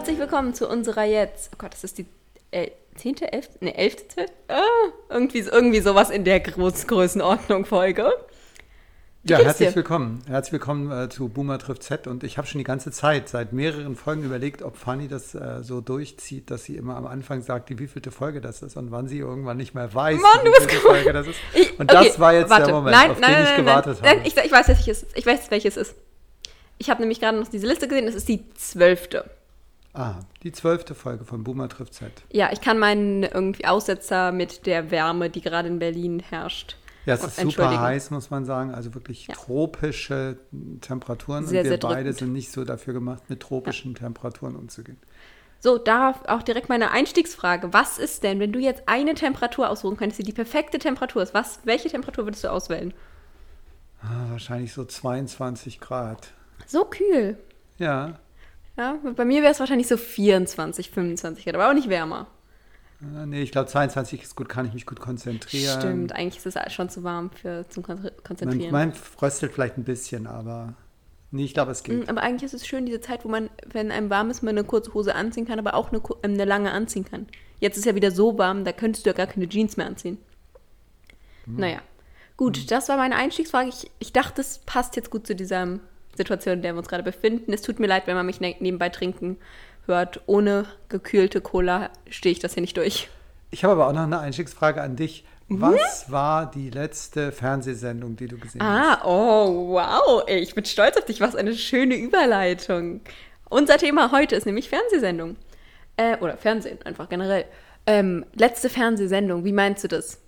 herzlich willkommen zu unserer jetzt, oh Gott, das ist die äh, 10., 11., ne, 11., ah, irgendwie, irgendwie sowas in der Groß Größenordnung Folge. Ja, herzlich dir? willkommen. Herzlich willkommen äh, zu Boomer trifft Z. Und ich habe schon die ganze Zeit, seit mehreren Folgen überlegt, ob Fanny das äh, so durchzieht, dass sie immer am Anfang sagt, wie wievielte Folge das ist und wann sie irgendwann nicht mehr weiß, Mann, wie vielte Folge das ist. Ich, und okay, das war jetzt warte. der Moment, nein, auf nein, den nein, ich gewartet nein, habe. Ich, ich, weiß, welches, ich weiß, welches ist. Ich habe nämlich gerade noch diese Liste gesehen, das ist die zwölfte. Ah, die zwölfte Folge von Boomer trifft Z. Ja, ich kann meinen irgendwie Aussetzer mit der Wärme, die gerade in Berlin herrscht. Ja, es ist super heiß, muss man sagen. Also wirklich ja. tropische Temperaturen. Sehr, und wir beide drückend. sind nicht so dafür gemacht, mit tropischen ja. Temperaturen umzugehen. So, da auch direkt meine Einstiegsfrage. Was ist denn, wenn du jetzt eine Temperatur aussuchen könntest, die die perfekte Temperatur ist? Was, welche Temperatur würdest du auswählen? Ah, wahrscheinlich so 22 Grad. So kühl. Ja. Ja, bei mir wäre es wahrscheinlich so 24, 25 Grad, aber auch nicht wärmer. Äh, nee, ich glaube 22 ist gut, kann ich mich gut konzentrieren. Stimmt, eigentlich ist es schon zu warm für zum Konzentrieren. Mein, mein fröstelt vielleicht ein bisschen, aber nee, ich glaube, es geht. Mm, aber eigentlich ist es schön, diese Zeit, wo man, wenn einem warm ist, man eine kurze Hose anziehen kann, aber auch eine, ähm, eine lange anziehen kann. Jetzt ist ja wieder so warm, da könntest du ja gar keine Jeans mehr anziehen. Hm. Naja. Gut, hm. das war meine Einstiegsfrage. Ich, ich dachte, es passt jetzt gut zu dieser Situation, in der wir uns gerade befinden. Es tut mir leid, wenn man mich ne nebenbei trinken hört. Ohne gekühlte Cola stehe ich das hier nicht durch. Ich habe aber auch noch eine Einstiegsfrage an dich. Mhm. Was war die letzte Fernsehsendung, die du gesehen ah, hast? Ah, oh, wow. Ich bin stolz auf dich. Was eine schöne Überleitung. Unser Thema heute ist nämlich Fernsehsendung. Äh, oder Fernsehen, einfach generell. Ähm, letzte Fernsehsendung, wie meinst du das?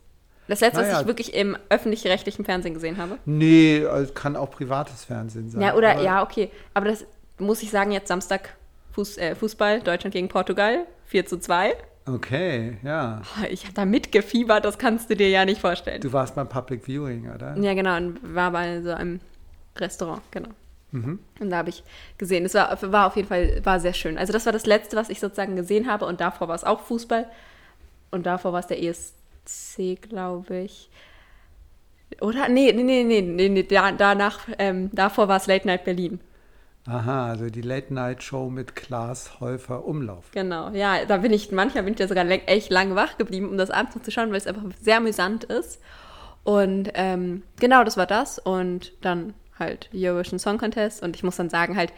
Das letzte, naja. was ich wirklich im öffentlich-rechtlichen Fernsehen gesehen habe? Nee, es kann auch privates Fernsehen sein. Ja, oder, ja, okay. Aber das muss ich sagen, jetzt Samstag Fuß, äh, Fußball, Deutschland gegen Portugal, 4 zu 2. Okay, ja. Oh, ich habe da mitgefiebert, das kannst du dir ja nicht vorstellen. Du warst beim Public Viewing, oder? Ja, genau, und war bei so einem Restaurant, genau. Mhm. Und da habe ich gesehen, es war, war auf jeden Fall war sehr schön. Also das war das Letzte, was ich sozusagen gesehen habe und davor war es auch Fußball und davor war es der ESC, glaube ich. Oder? Nee, nee, nee, nee, nee, nee danach, ähm, davor war es Late Night Berlin. Aha, also die Late-Night-Show mit Klaas Häufer Umlauf. Genau, ja, da bin ich, manchmal bin ich ja sogar echt lange wach geblieben, um das abends noch zu schauen, weil es einfach sehr amüsant ist. Und ähm, genau, das war das. Und dann halt Eurovision Song Contest. Und ich muss dann sagen, halt,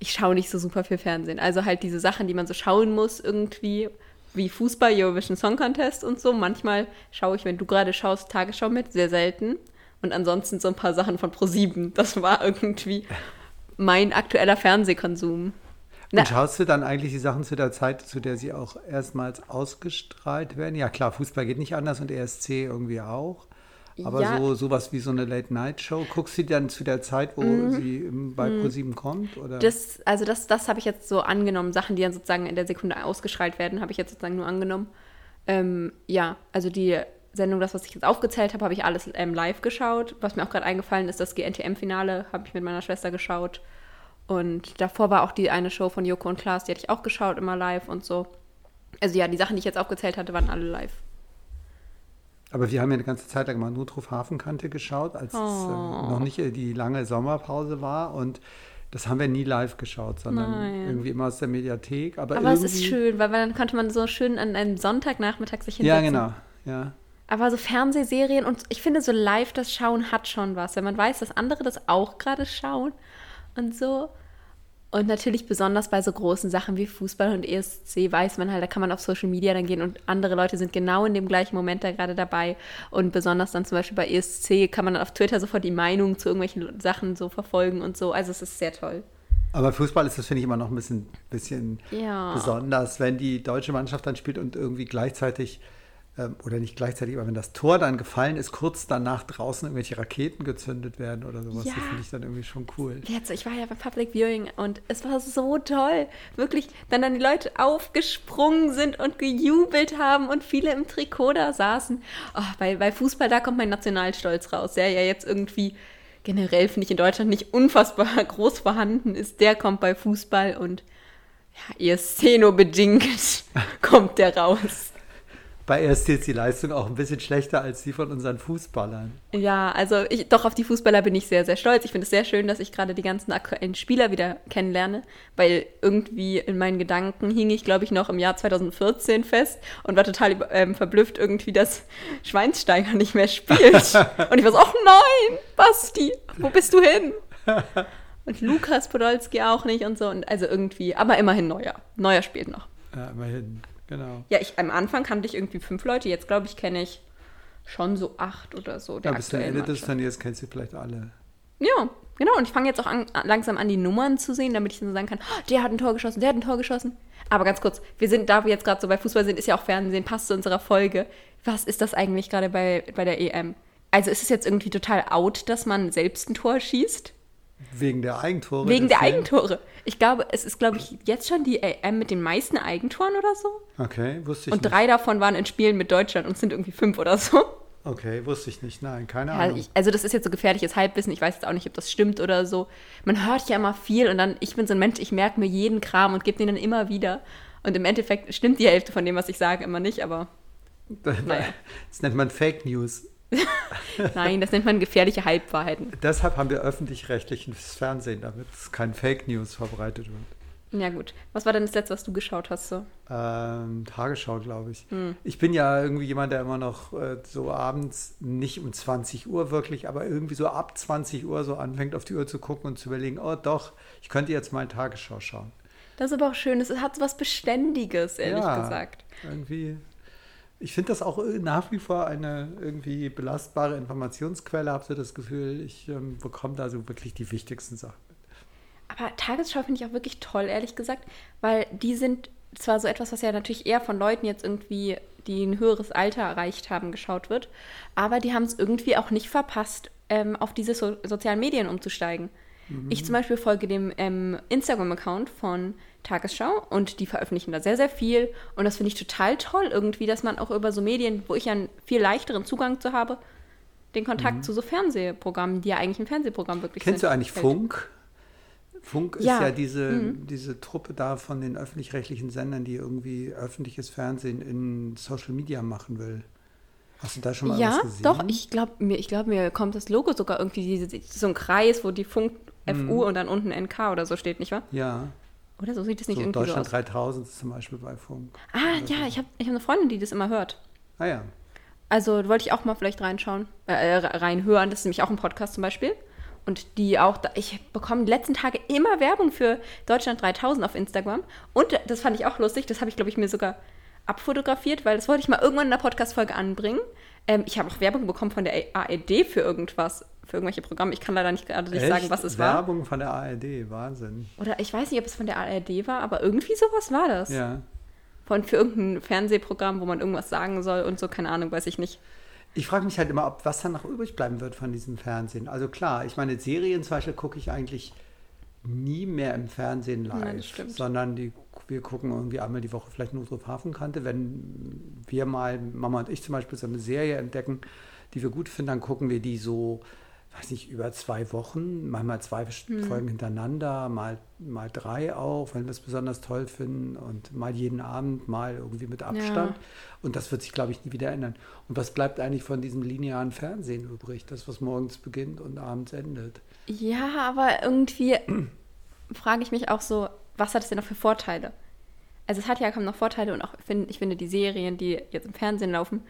ich schaue nicht so super viel Fernsehen. Also halt diese Sachen, die man so schauen muss irgendwie, wie Fußball, Eurovision Song Contest und so. Manchmal schaue ich, wenn du gerade schaust, Tagesschau mit, sehr selten. Und ansonsten so ein paar Sachen von Pro7. Das war irgendwie mein aktueller Fernsehkonsum. Und schaust du dann eigentlich die Sachen zu der Zeit, zu der sie auch erstmals ausgestrahlt werden? Ja, klar, Fußball geht nicht anders und ESC irgendwie auch. Aber ja. so sowas wie so eine Late-Night-Show, guckst du dann zu der Zeit, wo mhm. sie bei mhm. ProSieben kommt? Oder? Das, also das, das habe ich jetzt so angenommen. Sachen, die dann sozusagen in der Sekunde ausgestrahlt werden, habe ich jetzt sozusagen nur angenommen. Ähm, ja, also die Sendung, das, was ich jetzt aufgezählt habe, habe ich alles ähm, live geschaut. Was mir auch gerade eingefallen ist, das GNTM-Finale habe ich mit meiner Schwester geschaut. Und davor war auch die eine Show von Joko und Klaas, die hatte ich auch geschaut, immer live und so. Also ja, die Sachen, die ich jetzt aufgezählt hatte, waren alle live. Aber wir haben ja eine ganze Zeit lang mal Notruf Hafenkante geschaut, als oh. es äh, noch nicht äh, die lange Sommerpause war. Und das haben wir nie live geschaut, sondern Nein. irgendwie immer aus der Mediathek. Aber, Aber es ist schön, weil dann konnte man so schön an einem Sonntagnachmittag sich hinsetzen. Ja, genau. Ja. Aber so Fernsehserien und ich finde, so live das Schauen hat schon was. Wenn man weiß, dass andere das auch gerade schauen und so. Und natürlich besonders bei so großen Sachen wie Fußball und ESC weiß man halt, da kann man auf Social Media dann gehen und andere Leute sind genau in dem gleichen Moment da gerade dabei. Und besonders dann zum Beispiel bei ESC kann man dann auf Twitter sofort die Meinung zu irgendwelchen Sachen so verfolgen und so. Also es ist sehr toll. Aber Fußball ist das, finde ich, immer noch ein bisschen, bisschen ja. besonders, wenn die deutsche Mannschaft dann spielt und irgendwie gleichzeitig oder nicht gleichzeitig, aber wenn das Tor dann gefallen ist, kurz danach draußen irgendwelche Raketen gezündet werden oder sowas, ja. das finde ich dann irgendwie schon cool. Jetzt, ich war ja bei Public Viewing und es war so toll. Wirklich, wenn dann die Leute aufgesprungen sind und gejubelt haben und viele im Trikot da saßen. Oh, bei, bei Fußball, da kommt mein Nationalstolz raus, der ja jetzt irgendwie generell, finde ich, in Deutschland nicht unfassbar groß vorhanden ist. Der kommt bei Fußball und ja, ihr Szeno bedingt kommt der raus bei ESC ist die Leistung auch ein bisschen schlechter als die von unseren Fußballern. Ja, also ich, doch auf die Fußballer bin ich sehr, sehr stolz. Ich finde es sehr schön, dass ich gerade die ganzen aktuellen Spieler wieder kennenlerne, weil irgendwie in meinen Gedanken hing ich, glaube ich, noch im Jahr 2014 fest und war total ähm, verblüfft irgendwie, dass Schweinsteiger nicht mehr spielt. und ich war so, ach nein, Basti, wo bist du hin? Und Lukas Podolski auch nicht und so. Und also irgendwie, aber immerhin Neuer. Neuer spielt noch. Ja, immerhin, genau. Ja, ich am Anfang kannte ich irgendwie fünf Leute, jetzt glaube ich, kenne ich schon so acht oder so. Der ja, bis zum Ende des Turniers kennst du vielleicht alle. Ja, genau. Und ich fange jetzt auch an, langsam an, die Nummern zu sehen, damit ich dann sagen kann, oh, der hat ein Tor geschossen, der hat ein Tor geschossen. Aber ganz kurz, wir sind, da wir jetzt gerade so bei Fußball sind, ist ja auch Fernsehen, passt zu unserer Folge. Was ist das eigentlich gerade bei, bei der EM? Also ist es jetzt irgendwie total out, dass man selbst ein Tor schießt? Wegen der Eigentore? Wegen der Eigentore. Ich glaube, es ist, glaube ich, jetzt schon die EM mit den meisten Eigentoren oder so. Okay, wusste ich und nicht. Und drei davon waren in Spielen mit Deutschland und sind irgendwie fünf oder so. Okay, wusste ich nicht. Nein, keine ja, Ahnung. Ich, also das ist jetzt so gefährliches Halbwissen. Ich weiß jetzt auch nicht, ob das stimmt oder so. Man hört ja immer viel und dann, ich bin so ein Mensch, ich merke mir jeden Kram und gebe den dann immer wieder. Und im Endeffekt stimmt die Hälfte von dem, was ich sage, immer nicht, aber. Naja. Das nennt man Fake News. Nein, das nennt man gefährliche Halbwahrheiten. Deshalb haben wir öffentlich-rechtliches Fernsehen, damit es kein Fake News verbreitet wird. Ja, gut. Was war denn das letzte, was du geschaut hast? So? Ähm, Tagesschau, glaube ich. Hm. Ich bin ja irgendwie jemand, der immer noch äh, so abends, nicht um 20 Uhr wirklich, aber irgendwie so ab 20 Uhr so anfängt, auf die Uhr zu gucken und zu überlegen, oh doch, ich könnte jetzt mal Tagesschau schauen. Das ist aber auch schön. Es hat so was Beständiges, ehrlich ja, gesagt. Irgendwie ich finde das auch äh, nach wie vor eine irgendwie belastbare Informationsquelle. Habe so das Gefühl, ich ähm, bekomme da so wirklich die wichtigsten Sachen. Aber Tagesschau finde ich auch wirklich toll, ehrlich gesagt, weil die sind zwar so etwas, was ja natürlich eher von Leuten jetzt irgendwie, die ein höheres Alter erreicht haben, geschaut wird, aber die haben es irgendwie auch nicht verpasst, ähm, auf diese so sozialen Medien umzusteigen. Mhm. Ich zum Beispiel folge dem ähm, Instagram-Account von Tagesschau und die veröffentlichen da sehr, sehr viel. Und das finde ich total toll irgendwie, dass man auch über so Medien, wo ich einen viel leichteren Zugang zu habe, den Kontakt mhm. zu so Fernsehprogrammen, die ja eigentlich ein Fernsehprogramm wirklich Kennst sind. du eigentlich Funk? Funk ist ja, ja diese, mhm. diese Truppe da von den öffentlich-rechtlichen Sendern, die irgendwie öffentliches Fernsehen in Social Media machen will. Hast du da schon mal ja, was gesehen? Ja, doch. Ich glaube, mir, glaub, mir kommt das Logo sogar irgendwie, diese, so ein Kreis, wo die Funk FU mhm. und dann unten NK oder so steht, nicht wahr? Ja. Oder so sieht es nicht so irgendwie Deutschland so aus. 3000 ist zum Beispiel bei Funk. Ah, ja, ich habe ich hab eine Freundin, die das immer hört. Ah ja. Also wollte ich auch mal vielleicht reinschauen, äh, reinhören. Das ist nämlich auch ein Podcast zum Beispiel. Und die auch, ich bekomme die letzten Tage immer Werbung für Deutschland 3000 auf Instagram. Und das fand ich auch lustig, das habe ich, glaube ich, mir sogar abfotografiert, weil das wollte ich mal irgendwann in der Podcast-Folge anbringen. Ähm, ich habe auch Werbung bekommen von der ARD für irgendwas für irgendwelche Programme. Ich kann leider nicht gerade nicht sagen, was es Werbung war. Werbung von der ARD, Wahnsinn. Oder ich weiß nicht, ob es von der ARD war, aber irgendwie sowas war das. Ja. Von, für irgendein Fernsehprogramm, wo man irgendwas sagen soll und so, keine Ahnung, weiß ich nicht. Ich frage mich halt immer, ob was dann noch übrig bleiben wird von diesem Fernsehen. Also klar, ich meine, Serien zum Beispiel gucke ich eigentlich nie mehr im Fernsehen live, ja, sondern die, wir gucken irgendwie einmal die Woche vielleicht nur so Hafenkante. Wenn wir mal, Mama und ich zum Beispiel, so eine Serie entdecken, die wir gut finden, dann gucken wir die so weiß nicht, über zwei Wochen, manchmal zwei hm. Folgen hintereinander, mal, mal drei auch, wenn wir es besonders toll finden und mal jeden Abend, mal irgendwie mit Abstand. Ja. Und das wird sich, glaube ich, nie wieder ändern. Und was bleibt eigentlich von diesem linearen Fernsehen übrig? Das, was morgens beginnt und abends endet. Ja, aber irgendwie frage ich mich auch so, was hat es denn noch für Vorteile? Also es hat ja kaum noch Vorteile und auch, ich finde, die Serien, die jetzt im Fernsehen laufen,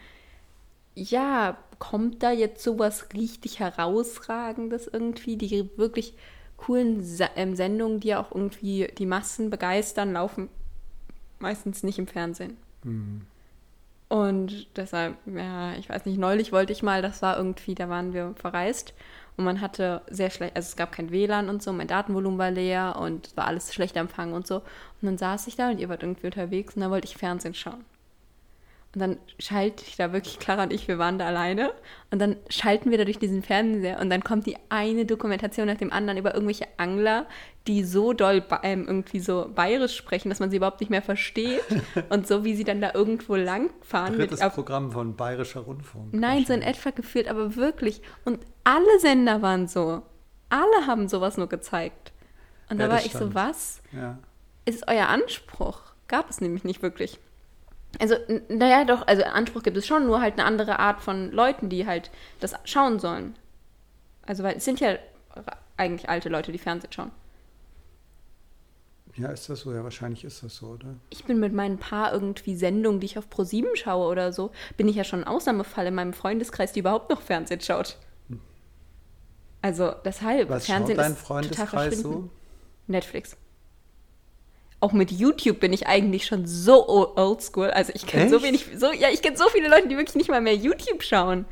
ja, kommt da jetzt sowas richtig herausragendes irgendwie? Die wirklich coolen ähm, Sendungen, die auch irgendwie die Massen begeistern, laufen meistens nicht im Fernsehen. Mhm. Und deshalb, ja, ich weiß nicht, neulich wollte ich mal, das war irgendwie, da waren wir verreist und man hatte sehr schlecht, also es gab kein WLAN und so, mein Datenvolumen war leer und es war alles schlecht empfangen und so. Und dann saß ich da und ihr wart irgendwie unterwegs und dann wollte ich Fernsehen schauen. Und dann schalte ich da wirklich, Clara und ich, wir waren da alleine. Und dann schalten wir da durch diesen Fernseher und dann kommt die eine Dokumentation nach dem anderen über irgendwelche Angler, die so doll ähm, irgendwie so bayerisch sprechen, dass man sie überhaupt nicht mehr versteht. und so wie sie dann da irgendwo langfahren. Drittes mit, Programm von Bayerischer Rundfunk. Nein, so in etwa geführt, aber wirklich. Und alle Sender waren so. Alle haben sowas nur gezeigt. Und ja, da war ich so, was? Ja. Ist euer Anspruch? Gab es nämlich nicht wirklich. Also, naja, doch, also Anspruch gibt es schon, nur halt eine andere Art von Leuten, die halt das schauen sollen. Also, weil es sind ja eigentlich alte Leute, die Fernsehen schauen. Ja, ist das so? Ja, wahrscheinlich ist das so, oder? Ich bin mit meinen paar irgendwie Sendungen, die ich auf Pro7 schaue oder so, bin ich ja schon ein Ausnahmefall in meinem Freundeskreis, die überhaupt noch Fernsehen schaut. Also deshalb, Was Fernsehen schaut dein ist Freundeskreis so? Netflix. Auch mit YouTube bin ich eigentlich schon so oldschool. Also ich kenne so wenig, so, ja, ich kenne so viele Leute, die wirklich nicht mal mehr YouTube schauen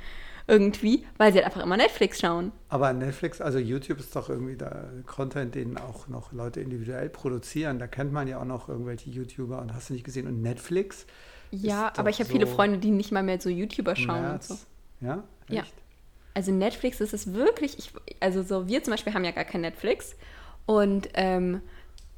irgendwie, weil sie halt einfach immer Netflix schauen. Aber Netflix, also YouTube ist doch irgendwie da Content, den auch noch Leute individuell produzieren. Da kennt man ja auch noch irgendwelche YouTuber und hast du nicht gesehen. Und Netflix? Ja, aber ich habe so viele Freunde, die nicht mal mehr so YouTuber schauen März. und so. Ja? Echt? Ja. Also Netflix ist es wirklich, ich, also so wir zum Beispiel haben ja gar kein Netflix und ähm,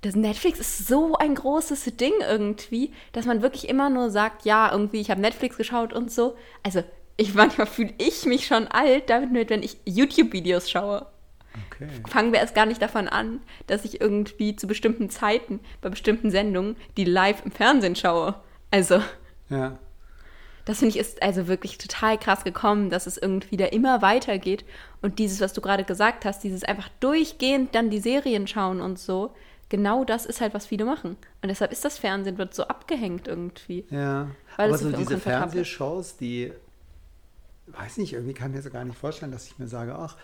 das Netflix ist so ein großes Ding irgendwie, dass man wirklich immer nur sagt, ja, irgendwie, ich habe Netflix geschaut und so. Also ich manchmal fühle ich mich schon alt, damit, wenn ich YouTube-Videos schaue. Okay. Fangen wir erst gar nicht davon an, dass ich irgendwie zu bestimmten Zeiten bei bestimmten Sendungen die live im Fernsehen schaue. Also. Ja. Das finde ich ist also wirklich total krass gekommen, dass es irgendwie da immer weitergeht. Und dieses, was du gerade gesagt hast, dieses einfach durchgehend dann die Serien schauen und so, genau das ist halt, was viele machen. Und deshalb ist das Fernsehen wird so abgehängt irgendwie. Ja. aber so diese Fernsehshows, die weiß nicht, irgendwie kann ich mir so gar nicht vorstellen, dass ich mir sage, ach,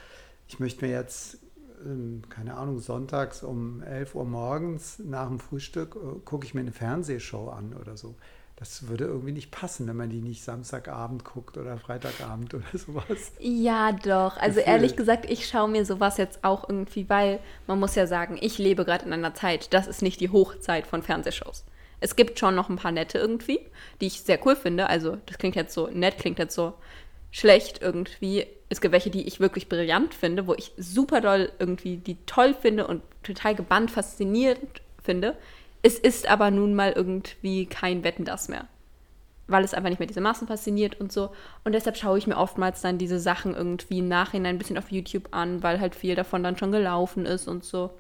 ich möchte mir jetzt, ähm, keine Ahnung, sonntags um 11 Uhr morgens nach dem Frühstück äh, gucke ich mir eine Fernsehshow an oder so. Das würde irgendwie nicht passen, wenn man die nicht Samstagabend guckt oder Freitagabend oder sowas. Ja, doch. Also Gefühl. ehrlich gesagt, ich schaue mir sowas jetzt auch irgendwie, weil man muss ja sagen, ich lebe gerade in einer Zeit, das ist nicht die Hochzeit von Fernsehshows. Es gibt schon noch ein paar nette irgendwie, die ich sehr cool finde. Also das klingt jetzt so, nett klingt jetzt so, schlecht irgendwie. Es gibt welche, die ich wirklich brillant finde, wo ich super doll irgendwie die toll finde und total gebannt, faszinierend finde. Es ist aber nun mal irgendwie kein Wetten das mehr. Weil es einfach nicht mehr diese Massen fasziniert und so. Und deshalb schaue ich mir oftmals dann diese Sachen irgendwie im Nachhinein ein bisschen auf YouTube an, weil halt viel davon dann schon gelaufen ist und so.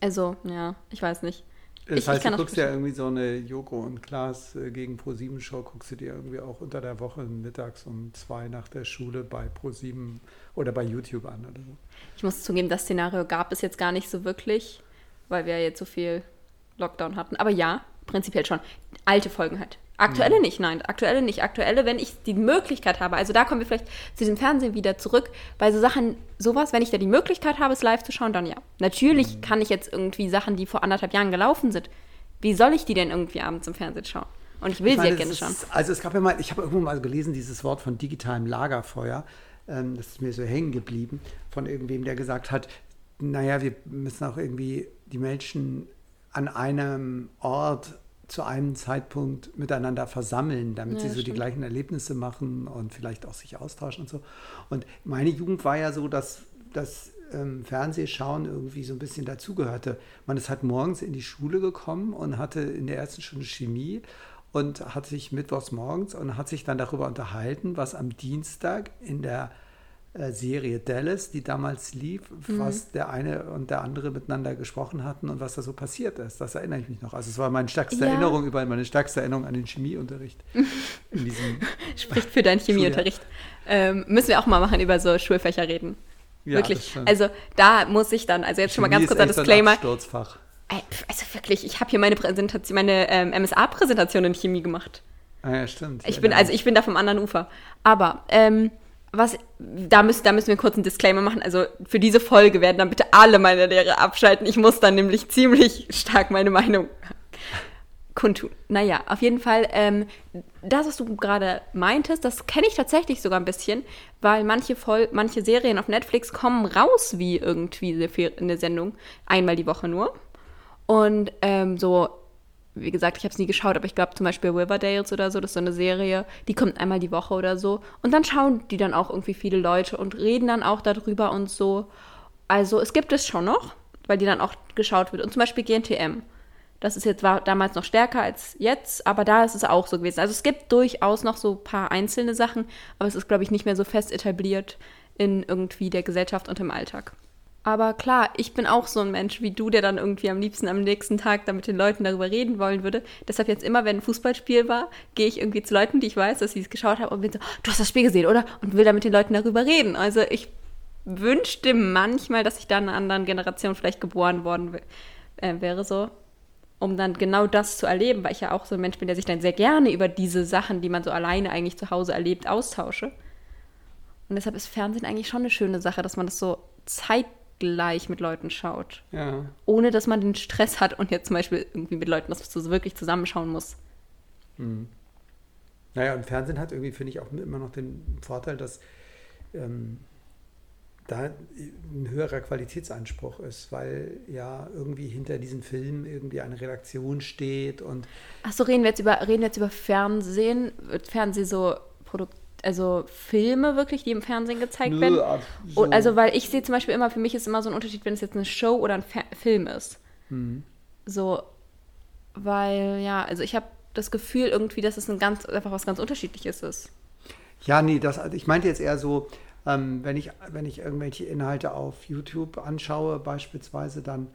Also, ja, ich weiß nicht. Das ich, heißt, ich du guckst ja irgendwie so eine Joko und Klaas äh, gegen Pro7 Show, guckst du dir irgendwie auch unter der Woche mittags um zwei nach der Schule bei Pro7 oder bei YouTube an oder so. Ich muss zugeben, das Szenario gab es jetzt gar nicht so wirklich, weil wir jetzt so viel Lockdown hatten. Aber ja, prinzipiell schon. Alte Folgen halt. Aktuelle mhm. nicht, nein, aktuelle nicht. Aktuelle, wenn ich die Möglichkeit habe, also da kommen wir vielleicht zu diesem Fernsehen wieder zurück, bei so Sachen, sowas, wenn ich da die Möglichkeit habe, es live zu schauen, dann ja. Natürlich mhm. kann ich jetzt irgendwie Sachen, die vor anderthalb Jahren gelaufen sind, wie soll ich die denn irgendwie abends im Fernsehen schauen? Und ich will ich meine, sie ja gerne schauen. Also es gab ja mal, ich habe irgendwo mal gelesen, dieses Wort von digitalem Lagerfeuer, ähm, das ist mir so hängen geblieben, von irgendwem, der gesagt hat, naja, wir müssen auch irgendwie die Menschen an einem Ort zu einem Zeitpunkt miteinander versammeln, damit ja, sie so stimmt. die gleichen Erlebnisse machen und vielleicht auch sich austauschen und so. Und meine Jugend war ja so, dass das ähm, Fernsehschauen irgendwie so ein bisschen dazugehörte. Man ist halt morgens in die Schule gekommen und hatte in der ersten Stunde Chemie und hat sich mittwochs morgens und hat sich dann darüber unterhalten, was am Dienstag in der Serie Dallas, die damals lief, mhm. was der eine und der andere miteinander gesprochen hatten und was da so passiert ist. Das erinnere ich mich noch. Also es war meine stärkste ja. Erinnerung über meine stärkste Erinnerung an den Chemieunterricht. in diesem Spricht für deinen Chemieunterricht. Ähm, müssen wir auch mal machen, über so Schulfächer reden. Ja, wirklich. Also da muss ich dann, also jetzt Chemie schon mal ganz kurz ein Disclaimer. Also wirklich, ich habe hier meine Präsentation, meine ähm, MSA-Präsentation in Chemie gemacht. Ah ja, stimmt. Ich ja, bin, also ich bin da vom anderen Ufer. Aber ähm, was, da müssen, da müssen wir kurz einen Disclaimer machen. Also für diese Folge werden dann bitte alle meine Lehre abschalten. Ich muss dann nämlich ziemlich stark meine Meinung kundtun. Naja, auf jeden Fall, ähm, das, was du gerade meintest, das kenne ich tatsächlich sogar ein bisschen, weil manche, Vol manche Serien auf Netflix kommen raus wie irgendwie eine Sendung, einmal die Woche nur. Und ähm, so wie gesagt, ich habe es nie geschaut, aber ich glaube zum Beispiel Riverdales oder so, das ist so eine Serie, die kommt einmal die Woche oder so. Und dann schauen die dann auch irgendwie viele Leute und reden dann auch darüber und so. Also es gibt es schon noch, weil die dann auch geschaut wird. Und zum Beispiel GNTM. Das ist jetzt war damals noch stärker als jetzt, aber da ist es auch so gewesen. Also es gibt durchaus noch so ein paar einzelne Sachen, aber es ist, glaube ich, nicht mehr so fest etabliert in irgendwie der Gesellschaft und im Alltag. Aber klar, ich bin auch so ein Mensch wie du, der dann irgendwie am liebsten am nächsten Tag da mit den Leuten darüber reden wollen würde. Deshalb jetzt immer, wenn ein Fußballspiel war, gehe ich irgendwie zu Leuten, die ich weiß, dass sie es geschaut haben und bin so, du hast das Spiel gesehen, oder? Und will da mit den Leuten darüber reden. Also ich wünschte manchmal, dass ich da in einer anderen Generation vielleicht geboren worden äh, wäre, so, um dann genau das zu erleben, weil ich ja auch so ein Mensch bin, der sich dann sehr gerne über diese Sachen, die man so alleine eigentlich zu Hause erlebt, austausche. Und deshalb ist Fernsehen eigentlich schon eine schöne Sache, dass man das so zeitgleich mit Leuten schaut. Ja. Ohne dass man den Stress hat und jetzt zum Beispiel irgendwie mit Leuten das so wirklich zusammenschauen muss. Hm. Naja, und Fernsehen hat irgendwie, finde ich, auch immer noch den Vorteil, dass ähm, da ein höherer Qualitätsanspruch ist, weil ja irgendwie hinter diesen Filmen irgendwie eine Redaktion steht und. Achso, reden wir jetzt über reden wir jetzt über Fernsehen, wird Fernsehen so Produkt, also Filme wirklich, die im Fernsehen gezeigt Nö, werden? So. Also weil ich sehe zum Beispiel immer, für mich ist immer so ein Unterschied, wenn es jetzt eine Show oder ein Fer Film ist. Mhm. So, weil ja, also ich habe das Gefühl irgendwie, dass es ein ganz einfach was ganz Unterschiedliches ist. Ja, nee, das, also ich meinte jetzt eher so, ähm, wenn, ich, wenn ich irgendwelche Inhalte auf YouTube anschaue, beispielsweise, dann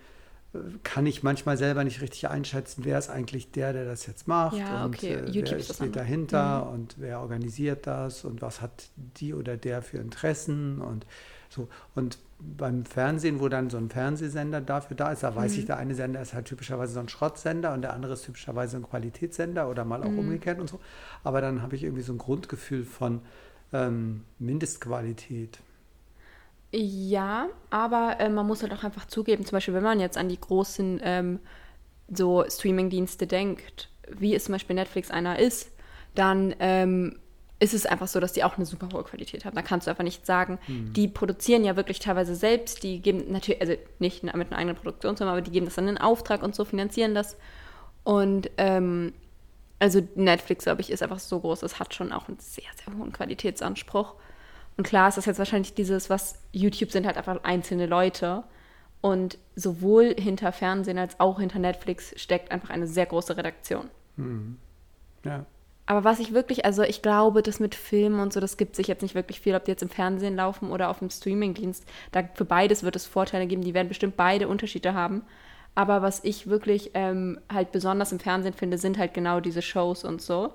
kann ich manchmal selber nicht richtig einschätzen, wer ist eigentlich der, der das jetzt macht ja, und okay. äh, wer steht dahinter mhm. und wer organisiert das und was hat die oder der für Interessen und so. Und beim Fernsehen, wo dann so ein Fernsehsender dafür da ist, da weiß mhm. ich, der eine Sender ist halt typischerweise so ein Schrottsender und der andere ist typischerweise ein Qualitätssender oder mal auch mhm. umgekehrt und so. Aber dann habe ich irgendwie so ein Grundgefühl von, ähm, Mindestqualität. Ja, aber äh, man muss halt auch einfach zugeben, zum Beispiel, wenn man jetzt an die großen ähm, so Streaming-Dienste denkt, wie es zum Beispiel Netflix einer ist, dann ähm, ist es einfach so, dass die auch eine super hohe Qualität haben. Da kannst du einfach nicht sagen, mhm. die produzieren ja wirklich teilweise selbst, die geben natürlich, also nicht mit einer eigenen Produktionsfirma, aber die geben das dann in Auftrag und so finanzieren das. Und ähm, also Netflix, glaube ich, ist einfach so groß, es hat schon auch einen sehr, sehr hohen Qualitätsanspruch. Und klar ist das jetzt wahrscheinlich dieses, was YouTube sind halt einfach einzelne Leute. Und sowohl hinter Fernsehen als auch hinter Netflix steckt einfach eine sehr große Redaktion. Mhm. Ja. Aber was ich wirklich, also ich glaube, das mit Filmen und so, das gibt sich jetzt nicht wirklich viel, ob die jetzt im Fernsehen laufen oder auf dem Streamingdienst. Da für beides wird es Vorteile geben, die werden bestimmt beide Unterschiede haben. Aber was ich wirklich ähm, halt besonders im Fernsehen finde, sind halt genau diese Shows und so.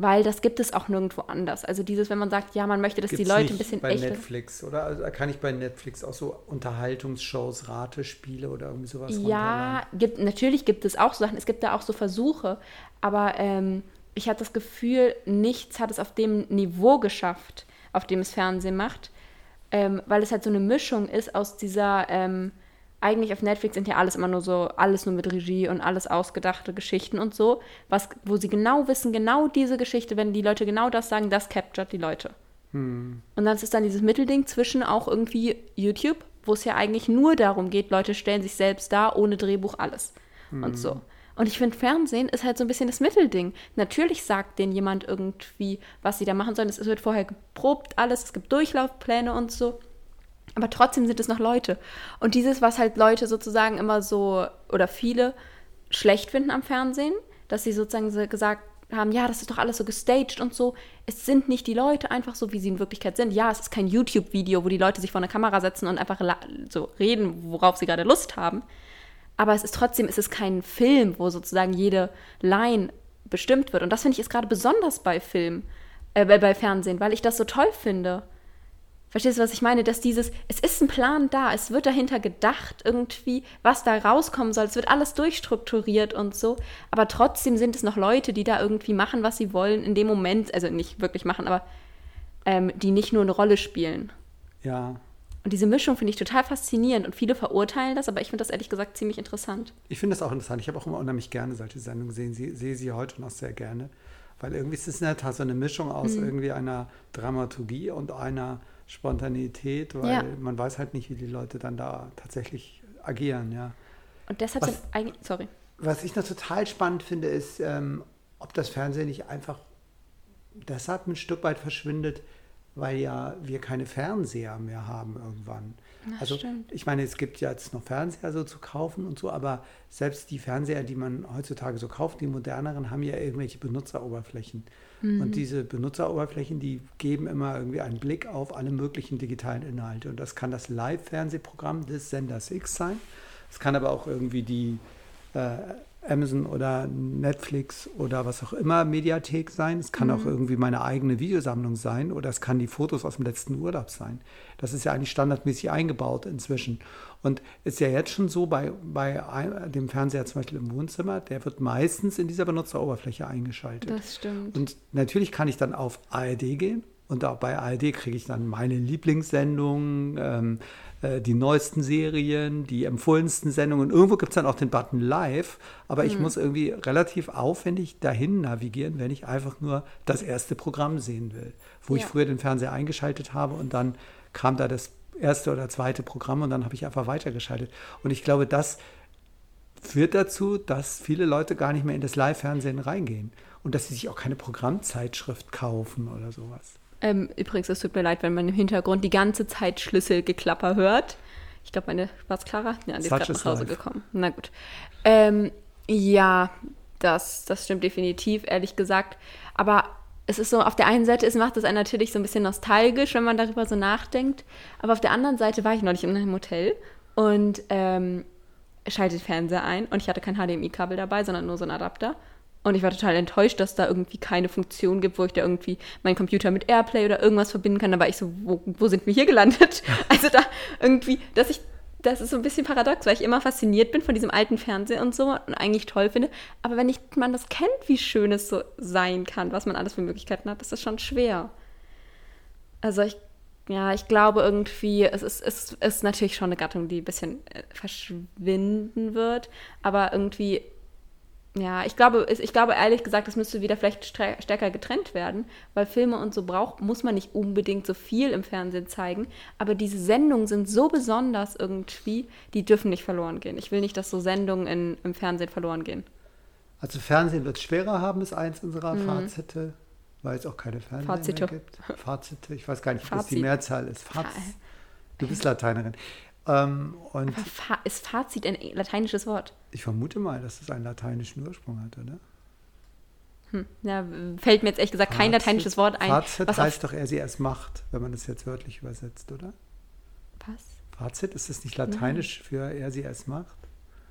Weil das gibt es auch nirgendwo anders. Also dieses, wenn man sagt, ja, man möchte, dass Gibt's die Leute ein bisschen bei. Netflix, oder? Also kann ich bei Netflix auch so Unterhaltungsshows, Ratespiele oder irgendwie sowas Ja, gibt, natürlich gibt es auch so Sachen. Es gibt da auch so Versuche. Aber ähm, ich hatte das Gefühl, nichts hat es auf dem Niveau geschafft, auf dem es Fernsehen macht. Ähm, weil es halt so eine Mischung ist aus dieser. Ähm, eigentlich auf Netflix sind ja alles immer nur so, alles nur mit Regie und alles ausgedachte Geschichten und so, was, wo sie genau wissen, genau diese Geschichte, wenn die Leute genau das sagen, das captured die Leute. Hm. Und dann ist dann dieses Mittelding zwischen auch irgendwie YouTube, wo es ja eigentlich nur darum geht, Leute stellen sich selbst dar, ohne Drehbuch alles hm. und so. Und ich finde, Fernsehen ist halt so ein bisschen das Mittelding. Natürlich sagt denen jemand irgendwie, was sie da machen sollen. Es wird vorher geprobt, alles, es gibt Durchlaufpläne und so. Aber trotzdem sind es noch Leute. Und dieses, was halt Leute sozusagen immer so oder viele schlecht finden am Fernsehen, dass sie sozusagen so gesagt haben, ja, das ist doch alles so gestaged und so. Es sind nicht die Leute einfach so, wie sie in Wirklichkeit sind. Ja, es ist kein YouTube-Video, wo die Leute sich vor eine Kamera setzen und einfach so reden, worauf sie gerade Lust haben. Aber es ist trotzdem, es ist kein Film, wo sozusagen jede Line bestimmt wird. Und das finde ich ist gerade besonders bei Film, äh, bei Fernsehen, weil ich das so toll finde. Verstehst du, was ich meine? Dass dieses, es ist ein Plan da, es wird dahinter gedacht, irgendwie, was da rauskommen soll. Es wird alles durchstrukturiert und so. Aber trotzdem sind es noch Leute, die da irgendwie machen, was sie wollen, in dem Moment, also nicht wirklich machen, aber ähm, die nicht nur eine Rolle spielen. Ja. Und diese Mischung finde ich total faszinierend und viele verurteilen das, aber ich finde das ehrlich gesagt ziemlich interessant. Ich finde das auch interessant. Ich habe auch immer unheimlich gerne solche Sendungen gesehen, sie, sehe sie heute noch sehr gerne. Weil irgendwie ist es in der Tat so eine Mischung aus mhm. irgendwie einer Dramaturgie und einer Spontanität, weil ja. man weiß halt nicht, wie die Leute dann da tatsächlich agieren, ja. Und deshalb was, eigentlich, sorry. Was ich noch total spannend finde, ist, ähm, ob das Fernsehen nicht einfach deshalb ein Stück weit verschwindet, weil ja wir keine Fernseher mehr haben irgendwann. Das also stimmt. ich meine, es gibt ja jetzt noch Fernseher so zu kaufen und so, aber selbst die Fernseher, die man heutzutage so kauft, die moderneren, haben ja irgendwelche Benutzeroberflächen. Mhm. Und diese Benutzeroberflächen, die geben immer irgendwie einen Blick auf alle möglichen digitalen Inhalte. Und das kann das Live-Fernsehprogramm des Senders X sein. Es kann aber auch irgendwie die äh, Amazon oder Netflix oder was auch immer Mediathek sein. Es kann mhm. auch irgendwie meine eigene Videosammlung sein oder es kann die Fotos aus dem letzten Urlaub sein. Das ist ja eigentlich standardmäßig eingebaut inzwischen. Und ist ja jetzt schon so bei, bei dem Fernseher zum Beispiel im Wohnzimmer, der wird meistens in dieser Benutzeroberfläche eingeschaltet. Das stimmt. Und natürlich kann ich dann auf ARD gehen und auch bei ARD kriege ich dann meine Lieblingssendungen, ähm, äh, die neuesten Serien, die empfohlensten Sendungen. Irgendwo gibt es dann auch den Button Live, aber mhm. ich muss irgendwie relativ aufwendig dahin navigieren, wenn ich einfach nur das erste Programm sehen will. Wo ja. ich früher den Fernseher eingeschaltet habe und dann kam da das erste oder zweite Programm und dann habe ich einfach weitergeschaltet. Und ich glaube, das führt dazu, dass viele Leute gar nicht mehr in das Live-Fernsehen reingehen und dass sie sich auch keine Programmzeitschrift kaufen oder sowas. Ähm, übrigens, es tut mir leid, wenn man im Hintergrund die ganze Zeit Schlüsselgeklapper hört. Ich glaube, meine war es Clara? Ja, die ist gerade nach Hause live. gekommen. Na gut. Ähm, ja, das, das stimmt definitiv, ehrlich gesagt. Aber es ist so, auf der einen Seite, es macht es einen natürlich so ein bisschen nostalgisch, wenn man darüber so nachdenkt. Aber auf der anderen Seite war ich neulich in einem Hotel und ähm, schaltet Fernseher ein und ich hatte kein HDMI-Kabel dabei, sondern nur so ein Adapter. Und ich war total enttäuscht, dass da irgendwie keine Funktion gibt, wo ich da irgendwie meinen Computer mit Airplay oder irgendwas verbinden kann. Da war ich so, wo, wo sind wir hier gelandet? Also da irgendwie, dass ich, das ist so ein bisschen paradox, weil ich immer fasziniert bin von diesem alten Fernseher und so und eigentlich toll finde. Aber wenn nicht man das kennt, wie schön es so sein kann, was man alles für Möglichkeiten hat, ist das schon schwer. Also ich, ja, ich glaube irgendwie, es ist, es ist natürlich schon eine Gattung, die ein bisschen äh, verschwinden wird, aber irgendwie ja, ich glaube, ich glaube ehrlich gesagt, das müsste wieder vielleicht stärker getrennt werden, weil Filme und so braucht, muss man nicht unbedingt so viel im Fernsehen zeigen. Aber diese Sendungen sind so besonders irgendwie, die dürfen nicht verloren gehen. Ich will nicht, dass so Sendungen in, im Fernsehen verloren gehen. Also Fernsehen wird schwerer haben, ist eins unserer mhm. Fazite, weil es auch keine Fernsehen Fazite. mehr gibt. Fazite, ich weiß gar nicht, was die Mehrzahl ist. Faz du bist Lateinerin. Ähm, und Fa ist Fazit ein lateinisches Wort? Ich vermute mal, dass es einen lateinischen Ursprung hat, oder? Hm. Ja, fällt mir jetzt ehrlich gesagt Fazit, kein lateinisches Wort ein. Fazit heißt doch, er sie erst macht, wenn man das jetzt wörtlich übersetzt, oder? Was? Fazit, ist das nicht lateinisch Nein. für er sie erst macht?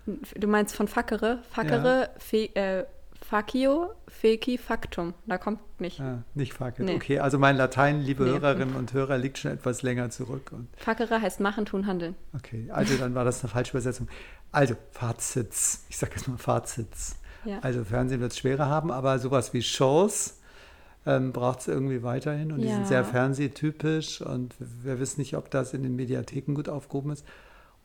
Du meinst von Fackere? Fackere, ja. äh, Facio, feci, factum. Da kommt nicht. Ah, nicht facet. Nee. Okay, also mein Latein, liebe nee. Hörerinnen und Hörer, liegt schon etwas länger zurück. Und Facere heißt machen, tun, handeln. Okay, also dann war das eine falsche Übersetzung. Also, Fazits. Ich sage jetzt mal Fazits. Ja. Also, Fernsehen wird es schwerer haben, aber sowas wie Shows ähm, braucht es irgendwie weiterhin. Und ja. die sind sehr fernsehtypisch und wir wissen nicht, ob das in den Mediatheken gut aufgehoben ist.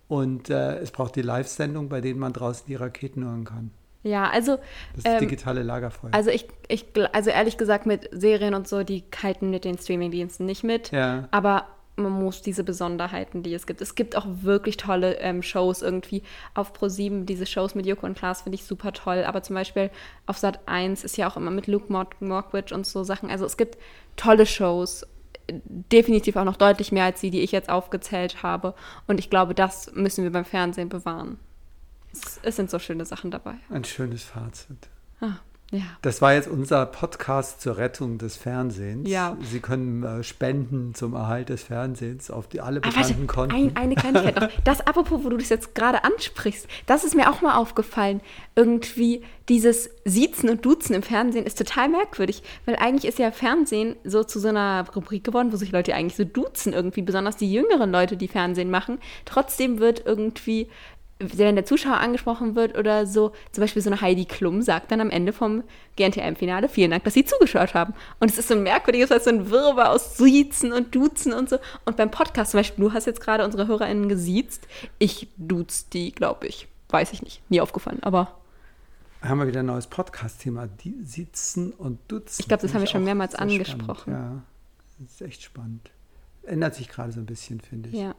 Und äh, es braucht die Live-Sendung, bei denen man draußen die Raketen hören kann. Ja, also. Das ähm, digitale Lagerfeuer. Also ich, ich, also ehrlich gesagt, mit Serien und so, die kalten mit den Streamingdiensten nicht mit. Ja. Aber man muss diese Besonderheiten, die es gibt. Es gibt auch wirklich tolle ähm, Shows irgendwie auf Pro7. Diese Shows mit Joko und Klaas finde ich super toll. Aber zum Beispiel auf Sat 1 ist ja auch immer mit Luke Mockridge und so Sachen. Also es gibt tolle Shows. Definitiv auch noch deutlich mehr als die, die ich jetzt aufgezählt habe. Und ich glaube, das müssen wir beim Fernsehen bewahren. Es, es sind so schöne Sachen dabei. Ein schönes Fazit. Ah, ja. Das war jetzt unser Podcast zur Rettung des Fernsehens. Ja. Sie können äh, spenden zum Erhalt des Fernsehens auf die alle bekannten warte, Konten. Ein, eine Kleinigkeit noch. Das apropos, wo du das jetzt gerade ansprichst, das ist mir auch mal aufgefallen. Irgendwie dieses Siezen und Duzen im Fernsehen ist total merkwürdig, weil eigentlich ist ja Fernsehen so zu so einer Rubrik geworden, wo sich Leute eigentlich so duzen irgendwie, besonders die jüngeren Leute, die Fernsehen machen. Trotzdem wird irgendwie wenn der Zuschauer angesprochen wird oder so, zum Beispiel so eine Heidi Klum sagt dann am Ende vom GNTM-Finale, vielen Dank, dass Sie zugeschaut haben. Und es ist so ein merkwürdiges, so ein Wirrwarr aus Siezen und Duzen und so. Und beim Podcast zum Beispiel, du hast jetzt gerade unsere HörerInnen gesiezt. Ich duz die, glaube ich. Weiß ich nicht. Nie aufgefallen, aber. Haben wir wieder ein neues Podcast-Thema. Die Siezen und Duzen. Ich glaube, das haben wir schon mehrmals angesprochen. Spannend. Ja, das ist echt spannend. Ändert sich gerade so ein bisschen, finde ich. Ja.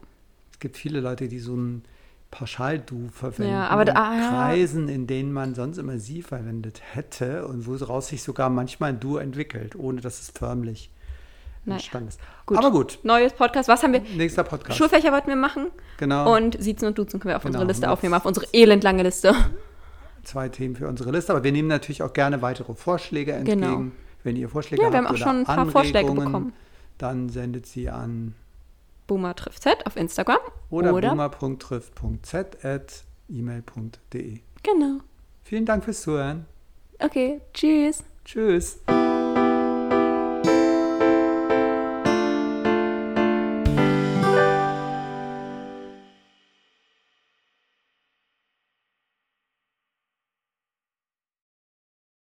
Es gibt viele Leute, die so ein Pauschal-Du verwenden. Ja, aber da, ah, Kreisen, in denen man sonst immer sie verwendet hätte und woraus sich sogar manchmal ein Du entwickelt, ohne dass es förmlich naja. entstanden ist. Gut. Aber gut. Neues Podcast. Was haben wir? Nächster Podcast. Schulfächer wollten wir machen. Genau. Und Siezen und Duzen können wir auf genau. unsere Liste aufnehmen, auf unsere elendlange Liste. Zwei Themen für unsere Liste, aber wir nehmen natürlich auch gerne weitere Vorschläge entgegen. Genau. Wenn ihr Vorschläge habt. Ja, wir haben auch schon ein paar Anregungen, Vorschläge bekommen. Dann sendet sie an Boomer trifft Z auf Instagram oder, oder boomer.trifft.z at e-mail.de. Genau. Vielen Dank fürs Zuhören. Okay, tschüss. Tschüss.